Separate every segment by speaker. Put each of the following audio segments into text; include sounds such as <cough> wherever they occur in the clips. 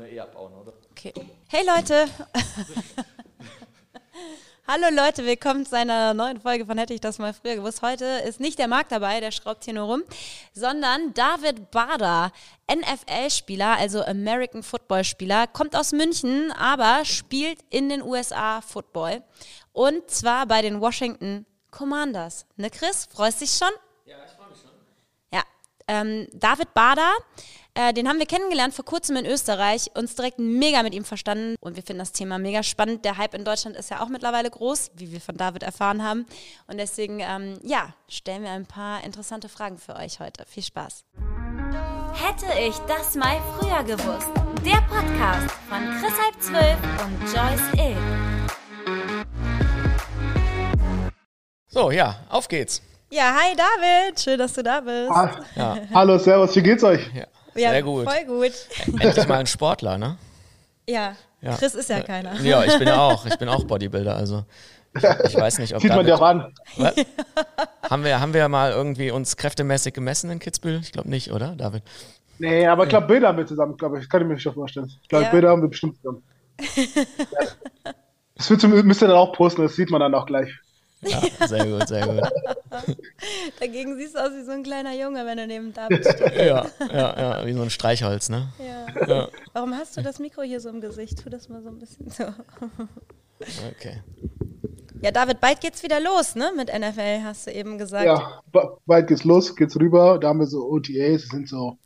Speaker 1: wir eh abbauen, oder?
Speaker 2: Okay. Hey Leute! <laughs> Hallo Leute, willkommen zu einer neuen Folge von Hätte ich das mal früher gewusst. Heute ist nicht der Marc dabei, der schraubt hier nur rum, sondern David Bader, NFL-Spieler, also American Football-Spieler, kommt aus München, aber spielt in den USA Football. Und zwar bei den Washington Commanders. Ne, Chris? Freust dich schon?
Speaker 1: Ja, ich freue mich schon.
Speaker 2: Ja. Ähm, David Bader äh, den haben wir kennengelernt vor kurzem in Österreich, uns direkt mega mit ihm verstanden und wir finden das Thema mega spannend. Der Hype in Deutschland ist ja auch mittlerweile groß, wie wir von David erfahren haben. Und deswegen, ähm, ja, stellen wir ein paar interessante Fragen für euch heute. Viel Spaß.
Speaker 3: Hätte ich das mal früher gewusst. Der Podcast von Chris Halb 12 und Joyce Ill.
Speaker 1: So, ja, auf geht's.
Speaker 2: Ja, hi David, schön, dass du da bist.
Speaker 4: Ah, ja. Hallo, Servus, wie geht's euch?
Speaker 1: Ja.
Speaker 2: Ja,
Speaker 1: Sehr gut.
Speaker 2: Voll gut.
Speaker 1: Endlich mal ein Sportler, ne?
Speaker 2: Ja.
Speaker 1: Ja.
Speaker 2: Chris ist ja keiner.
Speaker 1: Ja, ich bin ja auch. Ich bin auch Bodybuilder, also. Ich, ich weiß nicht, ob
Speaker 4: Sieht man dir auch an.
Speaker 1: Was? haben, wir, haben wir mal irgendwie uns kräftemäßig gemessen in Kitzbühel? Ich glaube nicht, oder, David?
Speaker 4: Nee, aber ich glaube, Bilder haben wir zusammen, glaube ich. Kann ich mir schon vorstellen. Ich glaube,
Speaker 2: Ja.
Speaker 4: Bilder haben wir bestimmt zusammen. Ja. <laughs> Das müsst ihr dann auch posten, das sieht man dann auch gleich.
Speaker 1: Ja, sehr gut, sehr gut. <laughs>
Speaker 2: Dagegen siehst du aus wie so ein kleiner Junge, wenn du neben David stehst.
Speaker 1: Ja, ja, ja, wie so ein Streichholz, ne?
Speaker 2: Ja.
Speaker 1: Ja.
Speaker 2: Warum hast du das Mikro hier so im Gesicht? Tu das mal so ein bisschen so.
Speaker 1: Okay.
Speaker 2: Ja, David, bald geht's wieder los, ne? Mit NFL, hast du eben gesagt.
Speaker 4: Ja, ba- bald geht's los, geht's rüber. Da haben wir so OTAs, das sind so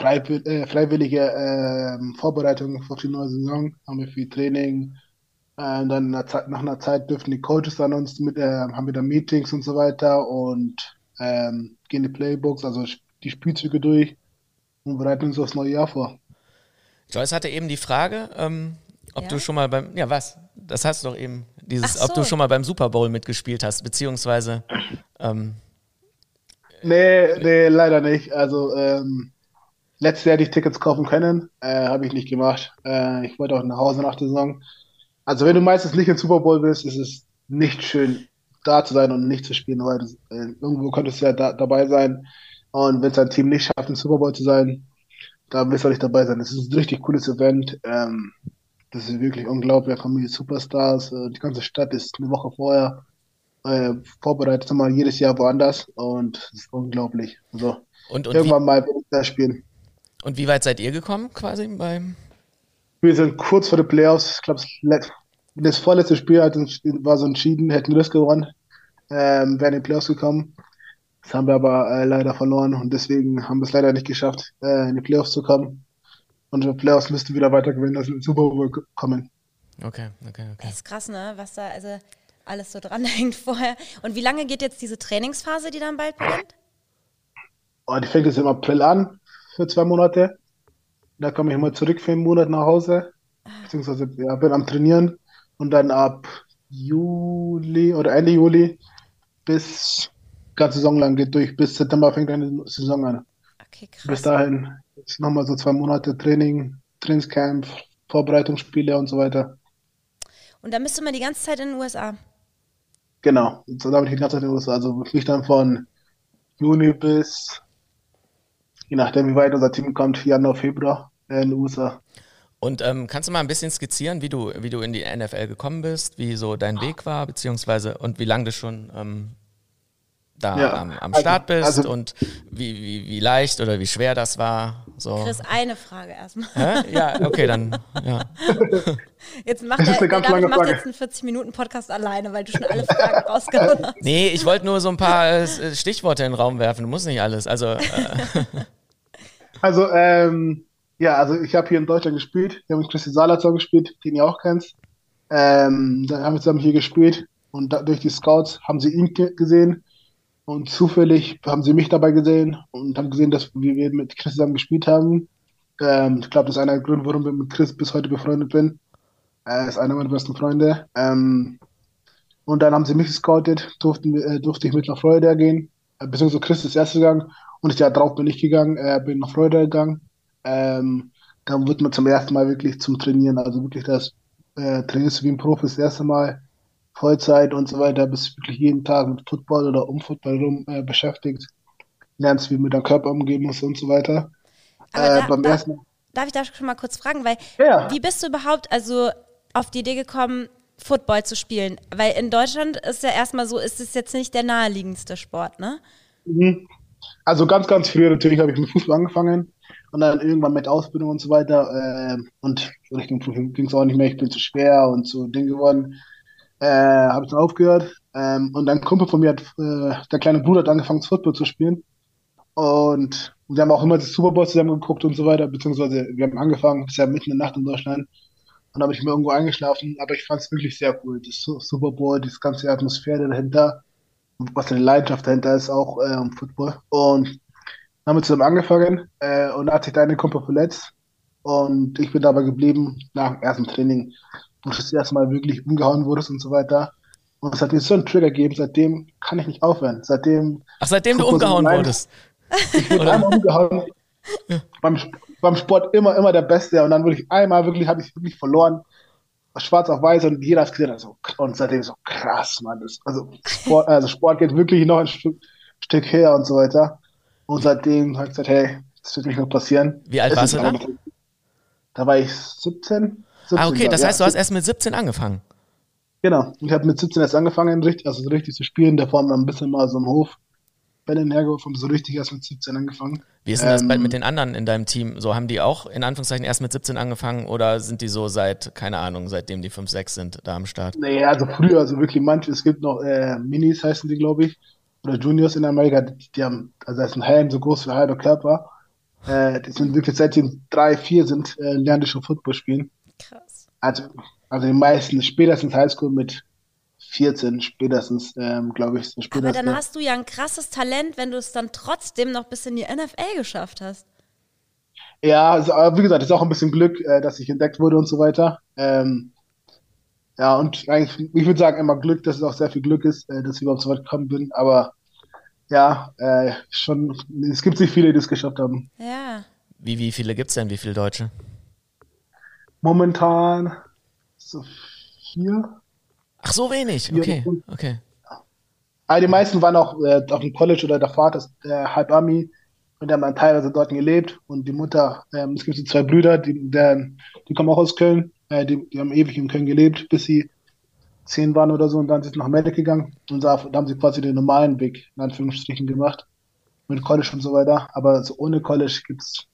Speaker 4: äh, freiwillige ähm, Vorbereitungen für die neue Saison. Haben wir viel Training. Äh, dann nach, Zeit, nach einer Zeit dürfen die Coaches dann uns mit, äh, haben wir dann Meetings und so weiter und ähm, gehen die Playbooks, also die Spielzüge durch und bereiten uns aufs neue Jahr vor.
Speaker 1: Joyce hatte eben die Frage, ähm, ob
Speaker 2: Ja?
Speaker 1: du schon mal beim, ja was, das hast du doch eben, dieses,
Speaker 2: Ach
Speaker 1: ob du
Speaker 2: so.
Speaker 1: schon mal beim Super Bowl mitgespielt hast, beziehungsweise, ähm,
Speaker 4: Nee, nee, leider nicht. Also ähm, letztes Jahr hätte ich Tickets kaufen können, äh, habe ich nicht gemacht. Äh, ich wollte auch nach Hause nach der Saison. Also wenn du meistens nicht im Super Bowl bist, ist es nicht schön, da zu sein und nicht zu spielen, weil du, äh, irgendwo könntest du ja da, dabei sein. Und wenn es dein Team nicht schafft, im Super Bowl zu sein, dann willst du nicht dabei sein. Es ist ein richtig cooles Event. Ähm, das ist wirklich unglaublich. Da kommen die Superstars. Äh, die ganze Stadt ist eine Woche vorher äh, vorbereitet, wir jedes Jahr woanders und es ist unglaublich. Also
Speaker 1: und, und, wie,
Speaker 4: irgendwann mal will ich da spielen.
Speaker 1: und wie weit seid ihr gekommen quasi beim,
Speaker 4: Wir sind kurz vor den Playoffs. Ich glaube, das, let- das vorletzte Spiel war so entschieden, hätten wir das gewonnen, ähm, wären in die Playoffs gekommen. Das haben wir aber äh, leider verloren und deswegen haben wir es leider nicht geschafft, äh, in die Playoffs zu kommen. Und in die Playoffs müssten wir wieder weiter gewinnen, also in den Super Bowl kommen.
Speaker 1: okay, okay, okay.
Speaker 2: Das ist krass, ne? Was da also alles so dranhängt <laughs> vorher. Und wie lange geht jetzt diese Trainingsphase, die dann bald beginnt?
Speaker 4: Oh, die fängt jetzt im April an, für zwei Monate. Da komme ich mal zurück für einen Monat nach Hause. Beziehungsweise ja, bin am Trainieren. Und dann ab Juli oder Ende Juli bis ganze Saison lang geht durch. Bis September fängt eine Saison an.
Speaker 2: Okay,
Speaker 4: Bis
Speaker 2: krass.
Speaker 4: dahin ist nochmal so zwei Monate Training, Trainingscamp, Vorbereitungsspiele und so weiter.
Speaker 2: Und dann bist du mal die ganze Zeit in den USA.
Speaker 4: Genau. So da bin ich die ganze Zeit in den USA. Also wirklich dann von Juni bis, je nachdem wie weit unser Team kommt, Januar, Februar äh, in den USA.
Speaker 1: Und ähm, kannst du mal ein bisschen skizzieren, wie du, wie du in die NFL gekommen bist, wie so dein Weg war, beziehungsweise und wie lange du schon ähm, da
Speaker 4: Ja,
Speaker 1: am, am
Speaker 4: also-
Speaker 1: Start bist
Speaker 4: also-
Speaker 1: und wie, wie, wie leicht oder wie schwer das war. So.
Speaker 2: Chris, eine Frage erstmal.
Speaker 1: Hä? Ja, okay, dann ja. <laughs>
Speaker 2: Jetzt macht
Speaker 4: Das ist
Speaker 2: der,
Speaker 4: eine ganz lange Frage.
Speaker 2: jetzt einen 40-Minuten-Podcast alleine, weil du schon alle Fragen <laughs> rausgehauen hast.
Speaker 1: Nee, ich wollte nur so ein paar äh, Stichworte in den Raum werfen. Du musst nicht alles. Also, äh, <laughs>
Speaker 4: Also, ähm, ja, also ich habe hier in Deutschland gespielt. Wir haben mit Christian Salazar gespielt, den ihr auch kennt. Ähm, dann haben wir zusammen hier gespielt und da, durch die Scouts haben sie ihn ge gesehen und zufällig haben sie mich dabei gesehen und haben gesehen, dass wir mit Chris zusammen gespielt haben. Ähm, ich glaube, das ist einer der Gründe, warum ich mit Chris bis heute befreundet bin. Er ist einer meiner besten Freunde. Ähm, und dann haben sie mich gescoutet, durften, äh, durfte ich mit nach Florida gehen, äh, beziehungsweise Chris ist erst gegangen und das Jahr drauf bin ich gegangen, äh, bin nach Florida gegangen. Ähm, dann wird man zum ersten Mal wirklich zum Trainieren, also wirklich das äh, trainierst du wie ein Profi das erste Mal, Vollzeit und so weiter, bist wirklich jeden Tag mit Football oder um Football rum äh, beschäftigt, lernst, wie du mit deinem Körper umgehen musst und so weiter. Äh,
Speaker 2: da,
Speaker 4: beim
Speaker 2: da,
Speaker 4: ersten
Speaker 2: darf ich da schon mal kurz fragen, weil
Speaker 4: Ja.
Speaker 2: wie bist du überhaupt also auf die Idee gekommen, Football zu spielen? Weil in Deutschland ist ja erstmal so, ist es jetzt nicht der naheliegendste Sport, ne?
Speaker 4: Mhm. Also ganz, ganz früh natürlich habe ich mit Fußball angefangen und dann irgendwann mit Ausbildung und so weiter. ähm, und Richtung Fußball ging es auch nicht mehr, ich bin zu schwer und so Ding geworden. Äh, habe ich dann aufgehört. Ähm, und ein Kumpel von mir hat, äh, der kleine Bruder hat angefangen, Football zu spielen. Und wir haben auch immer das Super Bowl zusammen geguckt und so weiter, beziehungsweise wir haben angefangen, ist ja mitten in der Nacht in Deutschland. Und dann habe ich mir irgendwo eingeschlafen, aber ich fand es wirklich sehr cool. Das Su- Super Bowl, diese ganze Atmosphäre dahinter, was eine Leidenschaft dahinter ist, auch äh, im Football. Und dann haben wir zusammen angefangen äh, und da hat sich der eine Kumpel verletzt. Und ich bin dabei geblieben nach dem ersten Training, wo ich das erste Mal wirklich umgehauen wurde und so weiter. Und es hat mir so einen Trigger gegeben, seitdem kann ich nicht aufhören. Seitdem
Speaker 1: Ach, seitdem du
Speaker 4: Football so
Speaker 1: umgehauen
Speaker 4: mein-
Speaker 1: wurdest.
Speaker 4: ich wurde einmal umgehauen. Beim, beim Sport immer, immer der Beste. Und dann wirklich einmal wirklich, habe ich wirklich verloren. Schwarz auf weiß und jeder hat gesehen. Also, und seitdem so krass, Mann. Das, also, Sport, also Sport geht wirklich noch ein Stück, Stück her und so weiter. Und seitdem habe ich gesagt, hey, das wird nicht mehr passieren.
Speaker 1: Wie alt warst du da?
Speaker 4: Da war ich 17. 17
Speaker 1: Ah, okay, das
Speaker 4: ich,
Speaker 1: heißt,
Speaker 4: ja.
Speaker 1: du hast erst mit 17 angefangen.
Speaker 4: Genau. Ich habe mit 17 erst angefangen, richtig, also so richtig zu spielen. Davor haben wir ein bisschen mal so im Hof Bälle hergeworfen, so richtig erst mit 17 angefangen.
Speaker 1: Wie ist denn das
Speaker 4: Ähm,
Speaker 1: mit den anderen in deinem Team? So haben die auch in Anführungszeichen erst mit 17 angefangen oder sind die so seit, keine Ahnung, seitdem die 5, 6 sind, da am Start?
Speaker 4: Nee, also früher, also wirklich manche, es gibt noch äh, Minis, heißen die, glaube ich, oder Juniors in Amerika, die, die haben, also das ist ein Helm so groß wie ein halber Körper. Äh, die sind wirklich, seit die drei, vier sind, äh, lernen die schon Football spielen.
Speaker 2: Krass.
Speaker 4: Also, also die meisten, spätestens Highschool mit 14, spätestens, ähm, glaube ich, so
Speaker 2: Aber
Speaker 4: spätestens.
Speaker 2: dann hast du ja ein krasses Talent, wenn du es dann trotzdem noch bis in die NFL geschafft hast.
Speaker 4: Ja, also, wie gesagt, es ist auch ein bisschen Glück, äh, dass ich entdeckt wurde und so weiter. Ähm, ja, und eigentlich, ich würde sagen, immer Glück, dass es auch sehr viel Glück ist, äh, dass ich überhaupt so weit gekommen bin. Aber ja, äh, schon, es gibt nicht viele, die es geschafft haben.
Speaker 2: Ja.
Speaker 1: Wie, wie viele gibt's denn? Wie viele Deutsche?
Speaker 4: Momentan so vier.
Speaker 1: Ach, so wenig. Okay, okay.
Speaker 4: Aber die meisten waren auch äh, auf dem College oder der Vater ist äh, halb Ami und die haben dann teilweise dort gelebt. Und die Mutter, ähm, es gibt so zwei Brüder, die, der, die kommen auch aus Köln, äh, die, die haben ewig in Köln gelebt, bis sie zehn waren oder so und dann sind sie nach Amerika gegangen und da, da haben sie quasi den normalen Weg in Anführungsstrichen gemacht mit College und so weiter. Aber so ohne College gibt's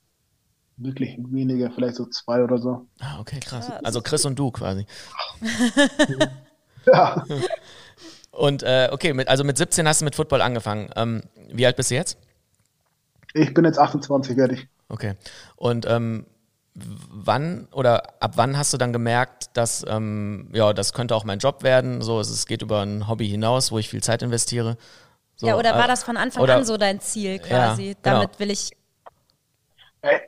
Speaker 4: wirklich wenige, vielleicht so zwei oder so.
Speaker 1: Ah, okay, krass. Also Chris und du quasi. <laughs> <laughs> <laughs>
Speaker 4: Ja, <laughs>
Speaker 1: Und äh, okay, mit, also mit 17 hast du mit Football angefangen. Ähm, wie alt bist du jetzt?
Speaker 4: ich bin jetzt 28, werde ich.
Speaker 1: Okay. Und ähm, wann oder ab wann hast du dann gemerkt, dass ähm, ja, das könnte auch mein Job werden? So, es, es geht über ein Hobby hinaus, wo ich viel Zeit investiere. So,
Speaker 2: ja, oder war
Speaker 1: äh,
Speaker 2: das von Anfang
Speaker 1: oder-
Speaker 2: an so dein Ziel quasi?
Speaker 1: Ja, genau.
Speaker 2: Damit will ich.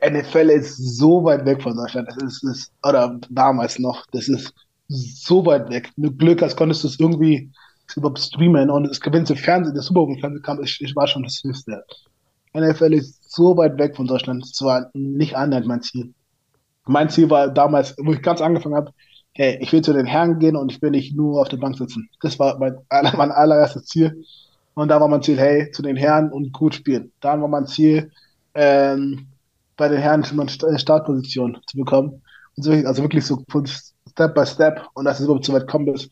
Speaker 4: NFL ist so weit weg von Deutschland. Das ist, ist, oder damals noch, das ist so weit weg. Mit Glück, als konntest du es irgendwie überhaupt streamen und gewinnt im Fernsehen, der Super Bowl kam, ich, ich war schon das Höchste. NFL ist so weit weg von Deutschland. Es war nicht annähernd mein Ziel. Mein Ziel war damals, wo ich ganz angefangen habe, hey, ich will zu den Herren gehen und ich will nicht nur auf der Bank sitzen. Das war mein, mein allererstes Ziel. Und da war mein Ziel, hey, zu den Herren und gut spielen. Dann war mein Ziel, ähm, bei den Herren schon mal eine Sta- Startposition zu bekommen. Also wirklich so von Step by Step und dass es überhaupt so weit kommen ist.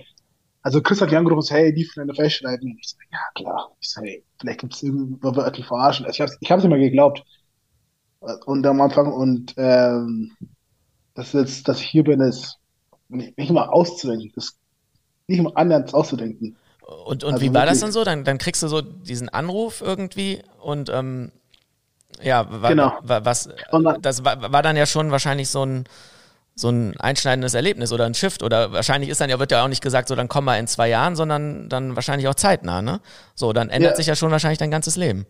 Speaker 4: Also Chris hat mich angerufen und so, hey, die von der schreiben. Und ich so, ja klar. Ich so, hey, vielleicht gibt es irgendwo wird die verarschen. Also ich hab's, ich hab's mehr geglaubt. Und am Anfang und ähm, dass jetzt, dass ich hier bin, ist nicht, nicht mal auszudenken. Das nicht mal annähernd auszudenken.
Speaker 1: Und, und
Speaker 4: Also
Speaker 1: wie war das
Speaker 4: wirklich-
Speaker 1: dann so? Dann, dann kriegst du so diesen Anruf irgendwie und ähm, ja, wa,
Speaker 4: Genau.
Speaker 1: wa, was,
Speaker 4: dann-
Speaker 1: das war, war dann ja schon wahrscheinlich so ein, so ein einschneidendes Erlebnis oder ein Shift oder wahrscheinlich ist dann ja, wird ja auch nicht gesagt, so dann komm mal in zwei Jahren, sondern dann wahrscheinlich auch zeitnah, ne? So, dann ändert
Speaker 4: Ja.
Speaker 1: sich ja schon wahrscheinlich dein ganzes Leben.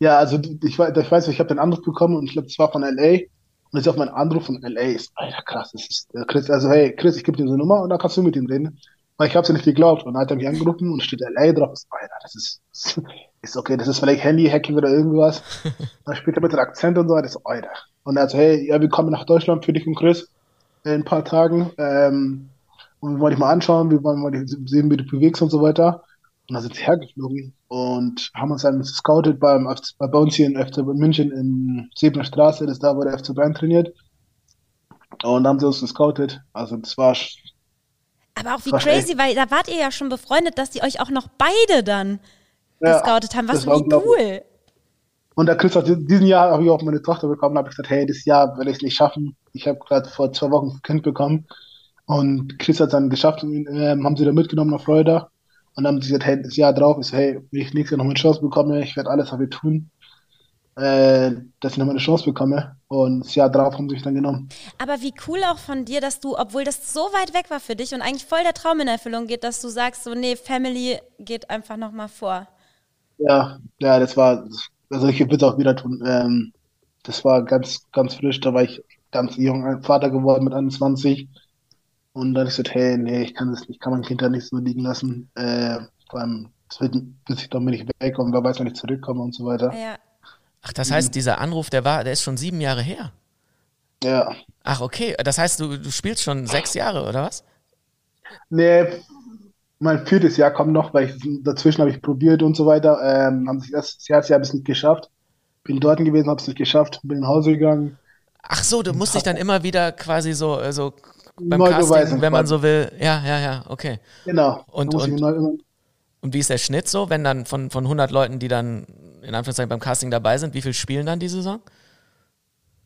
Speaker 4: Ja, also ich, weiß- ich weiß, ich habe den Anruf bekommen und ich glaube, das war von LA. Und jetzt auf meinen Anruf von LA ist, Alter, krass, das ist der Chris, also hey, Chris, ich gebe dir so eine Nummer und dann kannst du mit ihm reden. Weil ich habe es ja nicht geglaubt. Und dann hat er mich angerufen und steht LA drauf. So, Alter, das ist, ist okay, das ist vielleicht Handy-Hacking oder irgendwas. <laughs> dann später mit dem Akzent und so, das ist Alter. Und er so, hey, ja, wir kommen nach Deutschland für dich und Chris in ein paar Tagen. Ähm, und wir wollen dich mal anschauen, wir wollen mal sehen, wie du bewegst und so weiter. Und da sind sie hergeflogen und haben uns dann gescoutet beim, bei uns hier in FC München in Siebener Straße, das ist da, wo der FC Bayern trainiert. Und da haben sie uns gescoutet. Also das war
Speaker 2: aber auch wie crazy, weil da wart ihr ja schon befreundet, dass die euch auch noch beide dann ja, gescoutet haben. Was wie cool.
Speaker 4: Und der Christoph, diesen Jahr habe ich auch meine Tochter bekommen, habe ich gesagt, hey, das Jahr werde ich es nicht schaffen. Ich habe gerade vor zwei Wochen ein Kind bekommen und Chris hat es dann geschafft, und, äh, haben sie da mitgenommen nach Florida und dann haben sie gesagt, hey, das Jahr drauf ist, hey, wenn ich nächstes Jahr noch eine Chance bekomme, ich werde alles dafür tun, äh, dass ich nochmal eine Chance bekomme. Und das Jahr drauf haben sie mich dann genommen.
Speaker 2: Aber wie cool auch von dir, dass du, obwohl das so weit weg war für dich und eigentlich voll der Traum in Erfüllung geht, dass du sagst, so, nee, Family geht einfach nochmal vor.
Speaker 4: Ja, ja, das war, also ich würde es auch wieder tun. Ähm, das war ganz, ganz frisch, da war ich ganz jung Vater geworden mit 21. Und dann habe ich gesagt, hey, nee, ich kann das nicht, kann mein Kind da nicht so liegen lassen. Äh, vor allem, bis ich dann bin ich weg und wer weiß, wenn ich zurückkomme und so weiter.
Speaker 2: Ja.
Speaker 1: Ach, das heißt, dieser Anruf, der war, der ist schon sieben Jahre her.
Speaker 4: Ja.
Speaker 1: Ach, okay. Das heißt, du, du spielst schon sechs Jahre, oder was?
Speaker 4: Nee, mein viertes Jahr kommt noch, weil ich, dazwischen habe ich probiert und so weiter. Ähm, haben sich das, das erste Jahr ein bisschen geschafft. Bin dort gewesen, habe es nicht geschafft, bin nach Hause gegangen.
Speaker 1: Ach so, du musst dich dann immer wieder quasi so, äh, so beim neu Casting, beweisen, wenn man so will. Ja, ja, ja, okay.
Speaker 4: Genau.
Speaker 1: Und, und, und wie ist der Schnitt so, wenn dann von, von 100 Leuten, die dann in Anführungszeichen beim Casting dabei sind, wie viel spielen dann die Saison?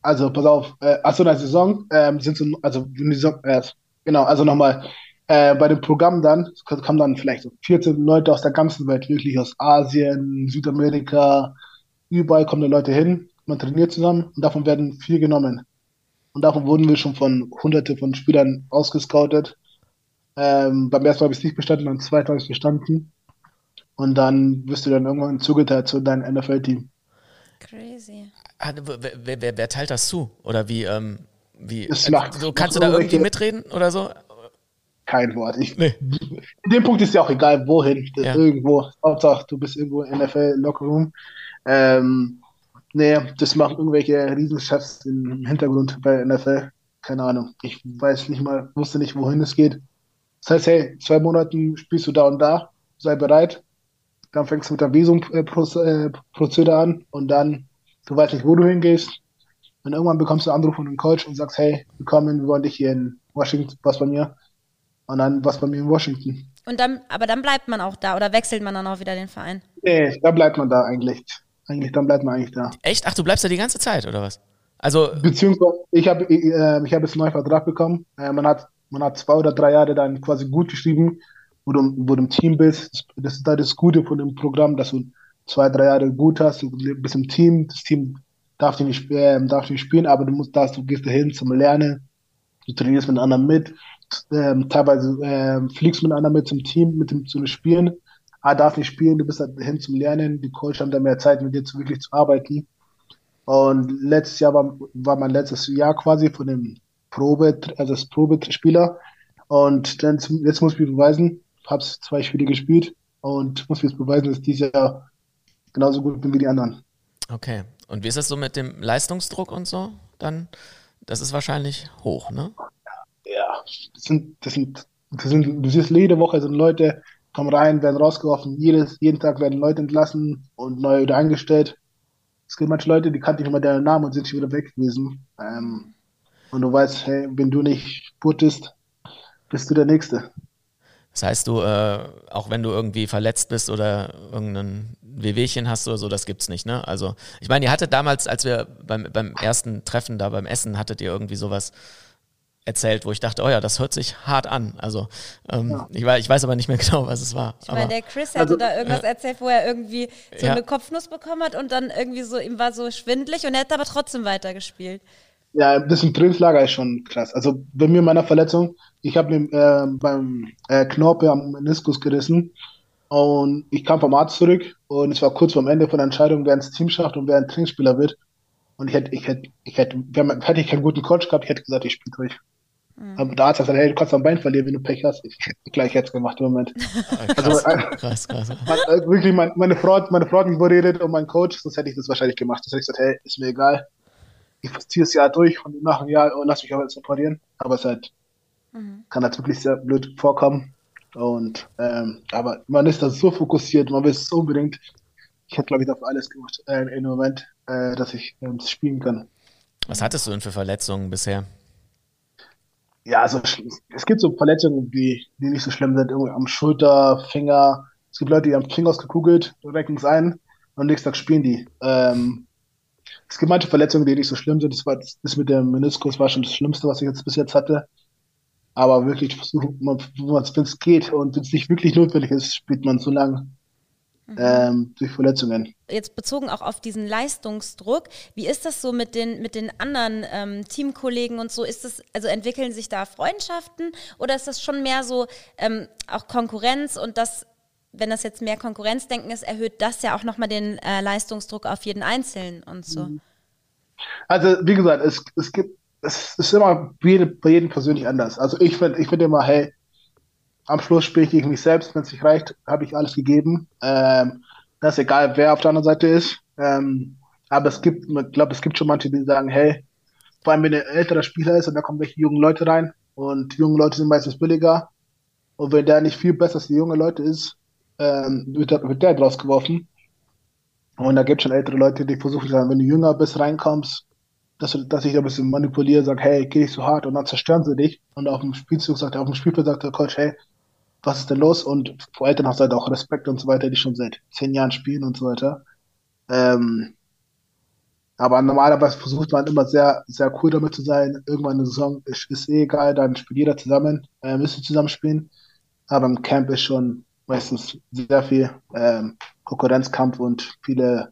Speaker 4: Also, pass auf, äh, achso, in der Saison ähm, sind so, also, äh, genau, also nochmal, äh, bei dem Programm dann, kommen dann vielleicht so 14 Leute aus der ganzen Welt, wirklich aus Asien, Südamerika, überall kommen da Leute hin, man trainiert zusammen und davon werden vier genommen. Und davon wurden wir schon von hunderte von Spielern ausgescoutet. Ähm, beim ersten Mal habe ich es nicht bestanden, beim zweiten habe ich es bestanden. Und dann wirst du dann irgendwann zugeteilt zu deinem NFL-Team.
Speaker 2: Crazy.
Speaker 1: Ah, wer, wer, wer, teilt das zu? Oder wie, ähm, wie so, kannst du da irgendwie mitreden oder so?
Speaker 4: Kein Wort. Ich, nee. In dem Punkt ist ja auch egal, wohin. Ja. Irgendwo. Hauptsache, du bist irgendwo in NFL-Lockerroom. Ähm, nee, das machen irgendwelche Riesenchefs im Hintergrund bei NFL. Keine Ahnung. Ich weiß nicht mal, wusste nicht, wohin es geht. Das heißt, hey, zwei Monaten spielst du da und da, sei bereit. Dann fängst du mit der Visumprozedere an und dann, du weißt nicht, wo du hingehst. Und irgendwann bekommst du einen Anruf von einem Coach und sagst, hey, willkommen, wir wollen dich hier in Washington, was bei mir. Und dann was bei mir in Washington.
Speaker 2: Und dann, aber dann bleibt man auch da oder wechselt man dann auch wieder den Verein?
Speaker 4: Nee, da bleibt man da eigentlich. Eigentlich, dann bleibt man eigentlich da.
Speaker 1: Echt? Ach, du bleibst da die ganze Zeit, oder was? Also.
Speaker 4: Beziehungsweise, ich habe äh, ich hab jetzt einen neuen Vertrag bekommen. Äh, man, hat, man hat zwei oder drei Jahre dann quasi gut geschrieben wo du, wo du im Team bist. Das ist das Gute von dem Programm, dass du zwei, drei Jahre gut hast, du bist im Team, das Team darf dich nicht, äh, darf nicht spielen, aber du musst das, du gehst dahin zum Lernen, du trainierst mit anderen mit, ähm, teilweise ähm, fliegst mit anderen mit zum Team, mit dem zu spielen, ah, darf nicht spielen, du bist dahin zum Lernen, die Coach haben da mehr Zeit, mit dir zu, wirklich zu arbeiten. Und letztes Jahr war, war mein letztes Jahr quasi von dem Probe, also das Probespieler. Und dann, jetzt muss ich beweisen, habe zwei Spiele gespielt und muss jetzt beweisen, dass ich dieses Jahr genauso gut bin wie die anderen.
Speaker 1: Okay. Und wie ist das so mit dem Leistungsdruck und so? Dann, das ist wahrscheinlich hoch, ne?
Speaker 4: Ja, das sind, das sind, das sind, du siehst jede Woche sind Leute, kommen rein, werden rausgeworfen, jedes, jeden Tag werden Leute entlassen und neu wieder eingestellt. Es gibt manche Leute, die kannten nicht mal deinen Namen und sind schon wieder weg gewesen. Ähm, und du weißt, hey, wenn du nicht puttest, bist du der Nächste.
Speaker 1: Das heißt, du, äh, auch wenn du irgendwie verletzt bist oder irgendein Wehwehchen hast oder so, das gibt's nicht, ne? Also, ich meine, ihr hattet damals, als wir beim, beim ersten Treffen da beim Essen, hattet ihr irgendwie sowas erzählt, wo ich dachte, oh ja, das hört sich hart an. Also ähm, ja. ich, weiß, ich weiß aber nicht mehr <laughs> genau, was es war.
Speaker 2: Ich meine, der Chris hatte also, da irgendwas äh, erzählt, wo er irgendwie so ja. eine Kopfnuss bekommen hat und dann irgendwie so, ihm war so schwindlig und er hat aber trotzdem weitergespielt.
Speaker 4: Ja, das im Trainingslager ist schon krass. Also bei mir meiner Verletzung, ich habe mir äh, beim äh, Knorpel am Meniskus gerissen und ich kam vom Arzt zurück und es war kurz vor dem Ende von der Entscheidung, wer ins Team schafft und wer ein Trainingsspieler wird. Und ich hätte, ich hätte, ich hätte, hätte ich keinen guten Coach gehabt, ich hätte gesagt, ich spiele durch. Mhm. Aber der Arzt hat gesagt, hey, du kannst am Bein verlieren, wenn du Pech hast. Ich hätte gleich jetzt gemacht im Moment. krass, also, äh, krass, krass. Man, äh, wirklich, mein, meine Frau, meine Frau hat mich überredet und mein Coach, sonst hätte ich das wahrscheinlich gemacht. Das hätte ich gesagt, hey, ist mir egal ich ziehe das Jahr durch und nach einem Jahr oh, lass mich aber jetzt operieren. Aber es halt, mhm. kann halt wirklich sehr blöd vorkommen. Und ähm, aber man ist da so fokussiert, man will es so unbedingt. Ich habe, glaube ich, dafür alles gemacht äh, im Moment, äh, dass ich ähm, spielen kann.
Speaker 1: Was hattest du denn für Verletzungen bisher?
Speaker 4: Ja, also es gibt so Verletzungen, die, die nicht so schlimm sind, irgendwie am Schulter, Finger. Es gibt Leute, die haben Finger ausgekugelt, recken es ein und nächsten Tag spielen die. Ähm, es gibt manche Verletzungen, die nicht so schlimm sind. Das, war, das mit dem Meniskus war schon das Schlimmste, was ich jetzt bis jetzt hatte. Aber wirklich versuchen, wenn es geht und wenn es nicht wirklich notwendig ist, spielt man so lange mhm. ähm, durch Verletzungen.
Speaker 2: Jetzt bezogen auch auf diesen Leistungsdruck, wie ist das so mit den, mit den anderen ähm, Teamkollegen und so? Ist das, also entwickeln sich da Freundschaften oder ist das schon mehr so ähm, auch Konkurrenz und das wenn das jetzt mehr Konkurrenzdenken ist, erhöht das ja auch nochmal den äh, Leistungsdruck auf jeden Einzelnen und so. Mhm.
Speaker 4: Also, wie gesagt, es, es gibt, es ist immer bei jedem persönlich anders. Also, ich finde ich find immer, hey, am Schluss spiele ich gegen mich selbst, wenn es nicht reicht, habe ich alles gegeben. Ähm, das ist egal, wer auf der anderen Seite ist. Ähm, aber es gibt, ich glaube, es gibt schon manche, die sagen, hey, vor allem wenn ein älterer Spieler ist und da kommen welche jungen Leute rein und junge Leute sind meistens billiger. Und wenn der nicht viel besser als die junge Leute ist, ähm, wird, der, wird der rausgeworfen. Und da gibt es schon ältere Leute, die versuchen, dann, wenn du jünger bist, reinkommst, dass, du, dass ich da ein bisschen manipuliere, sage, hey, geh nicht so hart und dann zerstören sie dich. Und auf dem Spielzug sagt er, auf dem Spielfeld sagt der Coach, hey, was ist denn los? Und vor Eltern hast du halt auch Respekt und so weiter, die schon seit zehn Jahren spielen und so weiter. Ähm, aber normalerweise versucht man immer sehr, sehr cool damit zu sein. Irgendwann eine Saison ist, ist eh egal, dann spielt jeder zusammen, äh, müssen zusammen spielen. Aber im Camp ist schon meistens sehr viel ähm, Konkurrenzkampf und viele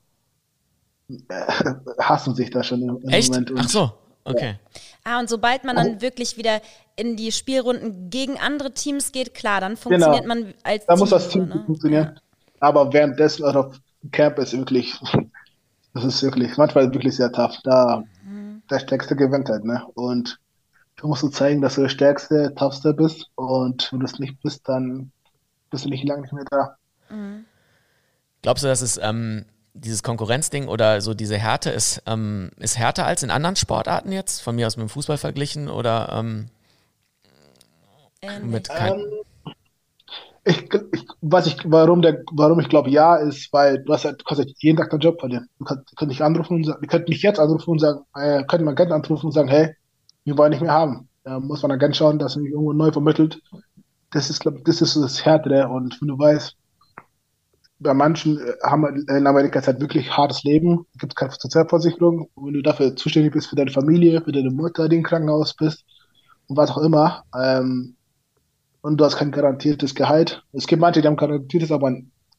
Speaker 4: äh, <laughs> hassen sich da schon im,
Speaker 1: im Echt? Moment. Und, Ach so, okay.
Speaker 2: Ah, und sobald man dann wirklich wieder in die Spielrunden gegen andere Teams geht, klar, dann funktioniert genau. man als
Speaker 4: Da Team muss das Team ne? funktionieren. Ja. Aber währenddessen auch auf Camp ist wirklich, <laughs> das ist wirklich, manchmal wirklich sehr tough. Da mhm. der Stärkste gewinnt halt, ne? Und du musst du zeigen, dass du der Stärkste, Toughste bist. Und wenn du es nicht bist, dann bist du nicht lange nicht mehr da. Mhm.
Speaker 1: Glaubst du, dass es ähm, dieses Konkurrenzding oder so diese Härte ist, ähm, ist härter als in anderen Sportarten jetzt? Von mir aus mit dem Fußball verglichen oder ähm, mit kein ähm,
Speaker 4: ich, ich, was ich, warum, der, warum ich glaube ja, ist, weil du hast halt, du kannst halt jeden Tag deinen Job verlieren. Du kannst, du kannst dich anrufen und sagen, wir könnten mich jetzt anrufen und sagen, äh, könnten mal Agent anrufen und sagen, hey, wir wollen nicht mehr haben. Da muss man dann schauen, dass er mich irgendwo neu vermittelt das ist, glaube das ist das Härtere. Und wenn du weißt, bei manchen äh, haben in Amerika halt wirklich hartes Leben, gibt es keine Sozialversicherung. Und wenn du dafür zuständig bist für deine Familie, für deine Mutter, die im Krankenhaus bist und was auch immer, ähm, und du hast kein garantiertes Gehalt. Es gibt manche, die haben garantiertes, aber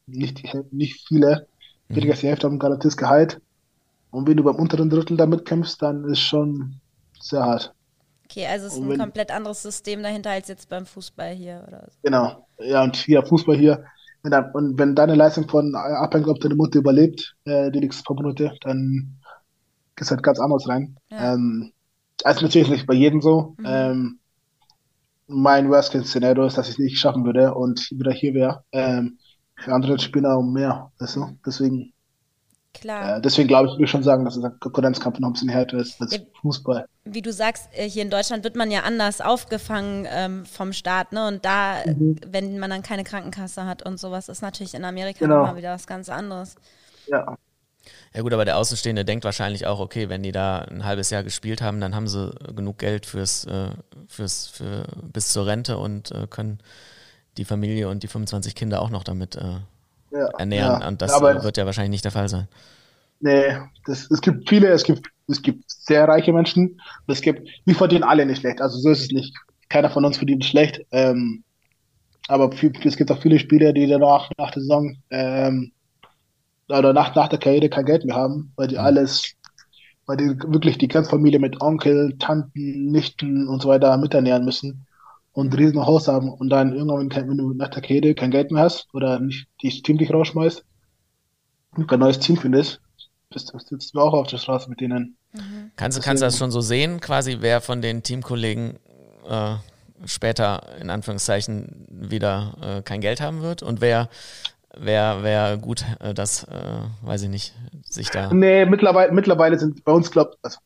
Speaker 4: nicht, nicht viele. Weniger als die Hälfte haben garantiertes Gehalt. Und wenn du beim unteren Drittel damit kämpfst, dann ist schon sehr hart.
Speaker 2: Okay, also es ist ein wenn, komplett anderes System dahinter als jetzt beim Fußball hier oder so.
Speaker 4: Genau, ja, und hier Fußball hier. Und wenn deine Leistung von abhängt, ob deine Mutter überlebt, äh, die nächsten paar Monate, dann geht es halt ganz anders rein. Ja. Ähm, also natürlich nicht bei jedem so. Mhm. Ähm, mein Worst-Case-Szenario ist, dass ich es nicht schaffen würde und wieder hier wäre. Ähm, für andere Spieler um mehr. Weißt du? Deswegen
Speaker 2: Klar.
Speaker 4: Äh, deswegen glaube ich, würde ich schon sagen, dass der Konkurrenzkampf noch ein bisschen härter ist als ja, Fußball.
Speaker 2: Wie du sagst, äh, hier in Deutschland wird man ja anders aufgefangen ähm, vom Staat, ne? Und da, mhm. wenn man dann keine Krankenkasse hat und sowas, ist natürlich in Amerika genau. nochmal wieder was ganz anderes.
Speaker 4: Ja.
Speaker 1: Ja gut, aber der Außenstehende denkt wahrscheinlich auch, okay, wenn die da ein halbes Jahr gespielt haben, dann haben sie genug Geld fürs, äh, fürs für, bis zur Rente und äh, können die Familie und die 25 Kinder auch noch damit äh, ja, ernähren. Ja. Und das Aber wird ja wahrscheinlich nicht der Fall sein.
Speaker 4: Nee, das, es gibt viele, es gibt, es gibt sehr reiche Menschen. Es gibt, wir verdienen alle nicht schlecht. Also so ist es nicht. Keiner von uns verdient schlecht. Ähm, aber viel, es gibt auch viele Spieler, die danach, nach der Saison, ähm, oder nach, nach der Karriere kein Geld mehr haben, weil die mhm. alles, weil die wirklich die ganze Familie mit Onkel, Tanten, Nichten und so weiter miternähren müssen und ein riesen Haus haben und dann irgendwann, wenn du nach der Kette kein Geld mehr hast oder nicht das Team dich rausschmeißt und kein neues Team findest, bist, sitzt du auch auf der Straße mit denen.
Speaker 1: Mhm. Kannst, du, kannst du das schon so sehen, quasi wer von den Teamkollegen äh, später in Anführungszeichen wieder äh, kein Geld haben wird und wer wer, wer gut äh, das, äh, weiß ich nicht, sich da.
Speaker 4: Nee, mittlerweile, mittlerweile sind bei uns, glaube also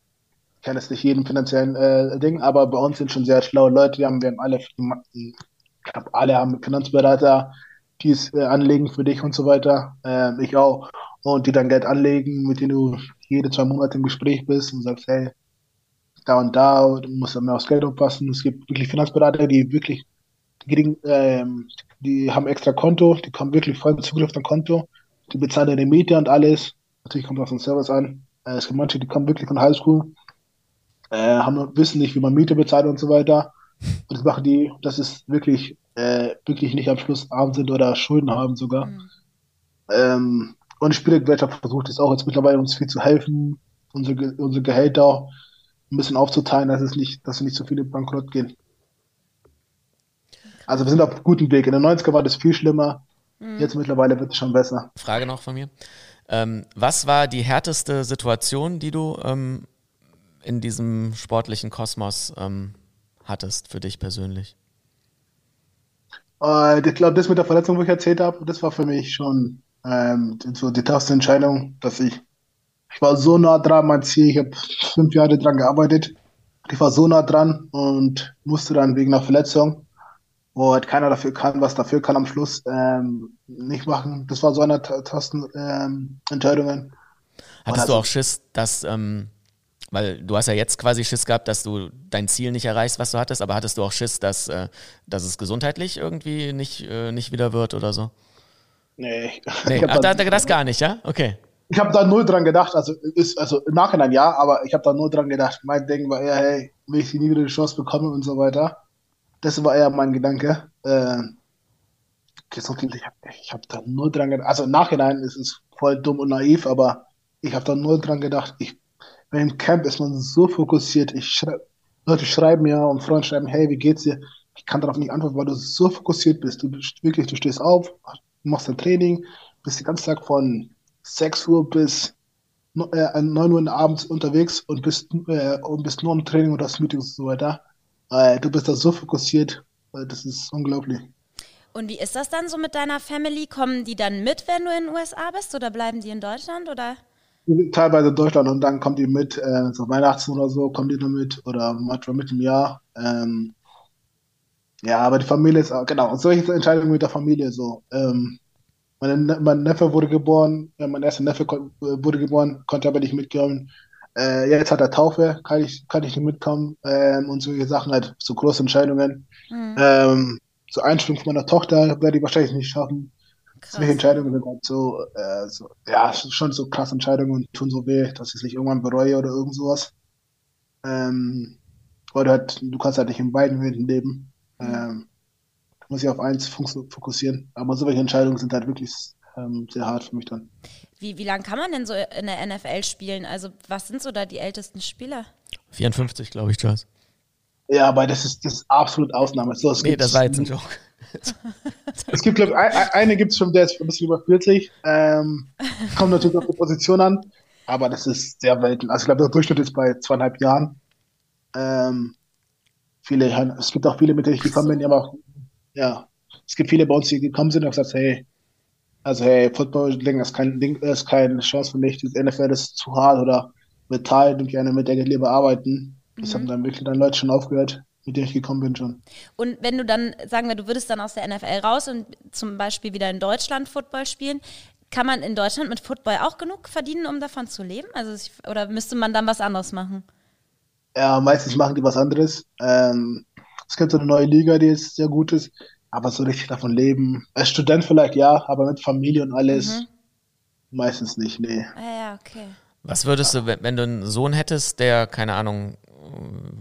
Speaker 4: kenne jetzt nicht jeden finanziellen äh, Ding, aber bei uns sind schon sehr schlaue Leute. Wir haben, wir haben alle ich glaube, alle haben Finanzberater, die es äh, anlegen für dich und so weiter. Ähm, ich auch. Und die dann Geld anlegen, mit denen du jede zwei Monate im Gespräch bist und sagst, hey, da und da, du musst dann mehr aufs Geld aufpassen. Es gibt wirklich Finanzberater, die wirklich, die, ähm, haben extra Konto, die kommen wirklich voll mit Zugriff auf dein Konto, die bezahlen deine Miete und alles. Natürlich kommt es auf den Service an. Äh, es gibt manche, die kommen wirklich von Highschool, äh, haben, wissen nicht, wie man Miete bezahlt und so weiter. Und das machen die, das ist wirklich, äh, wirklich nicht am Schluss arm sind oder Schulden haben sogar. Mhm. Ähm, und die Spielgesellschaft versucht es auch jetzt mittlerweile uns viel zu helfen, unsere, unsere Gehälter ein bisschen aufzuteilen, dass es nicht, dass nicht so viele bankrott gehen. Also wir sind auf gutem Weg. In den 90er war das viel schlimmer. Mhm. Jetzt mittlerweile wird es schon besser.
Speaker 1: Frage noch von mir. Ähm, was war die härteste Situation, die du ähm, in diesem sportlichen Kosmos ähm, hattest für dich persönlich?
Speaker 4: Äh, ich glaube, das mit der Verletzung, wo ich erzählt habe, das war für mich schon ähm, so die toughste Entscheidung, dass ich, ich war so nah dran, mein Ziel, ich habe fünf Jahre dran gearbeitet. Ich war so nah dran und musste dann wegen einer Verletzung, wo halt keiner dafür kann, was dafür kann am Schluss, ähm, nicht machen. Das war so eine Tasten ähm.
Speaker 1: Hattest also, du auch Schiss, dass, ähm, weil du hast ja jetzt quasi Schiss gehabt, dass du dein Ziel nicht erreichst, was du hattest, aber hattest du auch Schiss, dass, äh, dass es gesundheitlich irgendwie nicht, äh, nicht wieder wird oder so?
Speaker 4: Nee. <laughs>
Speaker 1: nee. Ach, da, das gar nicht, ja? Okay.
Speaker 4: Ich habe da null dran gedacht, also ist, also im Nachhinein ja, aber ich habe da null dran gedacht. Mein Denken war eher, hey, will ich nie wieder die Chance bekommen und so weiter. Das war eher mein Gedanke. Äh, ich habe da nur dran gedacht. Also im Nachhinein ist es voll dumm und naiv, aber ich habe da nur dran gedacht. Ich, im Camp ist man so fokussiert. Ich schreib, Leute schreiben mir und Freunde schreiben, hey, wie geht's dir? Ich kann darauf nicht antworten, weil du so fokussiert bist. Du bist wirklich, du stehst auf, machst dein Training, bist den ganzen Tag von 6 Uhr bis äh, 9 Uhr abends unterwegs und bist, äh, und bist nur im Training oder das Meetings und so weiter. Äh, du bist da so fokussiert, äh, das ist unglaublich.
Speaker 2: Und wie ist das dann so mit deiner Family? Kommen die dann mit, wenn du in den USA bist oder bleiben die in Deutschland oder?
Speaker 4: Teilweise in Deutschland und dann kommen die mit, äh, so Weihnachten oder so, kommen die dann mit oder manchmal mit im Jahr. Ähm, ja, aber die Familie ist, genau, und solche Entscheidungen mit der Familie so. Ähm, mein, ne-, mein Neffe wurde geboren, äh, mein erster Neffe wurde geboren, konnte aber nicht mitkommen. Äh, jetzt hat er Taufe, kann ich, kann ich nicht mitkommen ähm, und solche Sachen halt, so große Entscheidungen. Mhm. Ähm, so Einstellung von meiner Tochter werde ich wahrscheinlich nicht schaffen. Krass. Solche Entscheidungen sind halt so, äh, so, ja, schon so krasse Entscheidungen und tun so weh, dass ich es nicht irgendwann bereue oder irgend sowas. Ähm, oder halt, du kannst halt nicht in beiden Welten leben. Mhm. Ähm, du musst dich auf eins fokussieren. Aber solche Entscheidungen sind halt wirklich ähm, sehr hart für mich dann.
Speaker 2: Wie, wie lange kann man denn so in der NFL spielen? Also, was sind so da die ältesten Spieler?
Speaker 1: 54, glaube ich, Charles.
Speaker 4: Ja, aber das ist, das ist absolut Ausnahme. So,
Speaker 1: nee, das war jetzt ein <laughs> Joke.
Speaker 4: es gibt, glaube ich, ein, eine gibt es schon, der ist ein bisschen über 40. Ähm, kommt natürlich auf die Position an, aber das ist sehr selten. Also ich glaube, der Durchschnitt ist bei zweieinhalb Jahren. Ähm, viele, es gibt auch viele, mit denen ich gekommen bin, aber auch, ja, es gibt viele bei uns, die gekommen sind und gesagt, hey, also hey, Football ist kein Ding, ist keine Chance für mich, die NFL ist zu hart oder Metall und gerne mit der lieber arbeiten. Das mhm. haben dann wirklich dann Leute schon aufgehört, mit denen ich gekommen bin schon.
Speaker 2: Und wenn du dann, sagen wir, du würdest dann aus der NFL raus und zum Beispiel wieder in Deutschland Football spielen, kann man in Deutschland mit Football auch genug verdienen, um davon zu leben? Also oder müsste man dann was anderes machen?
Speaker 4: Ja, meistens machen die was anderes. Ähm, es gibt so eine neue Liga, die jetzt sehr gut ist, aber so richtig davon leben. Als Student vielleicht ja, aber mit Familie und alles mhm. meistens nicht, nee.
Speaker 2: Ah ja, okay.
Speaker 1: Was würdest du, wenn du einen Sohn hättest, der, keine Ahnung,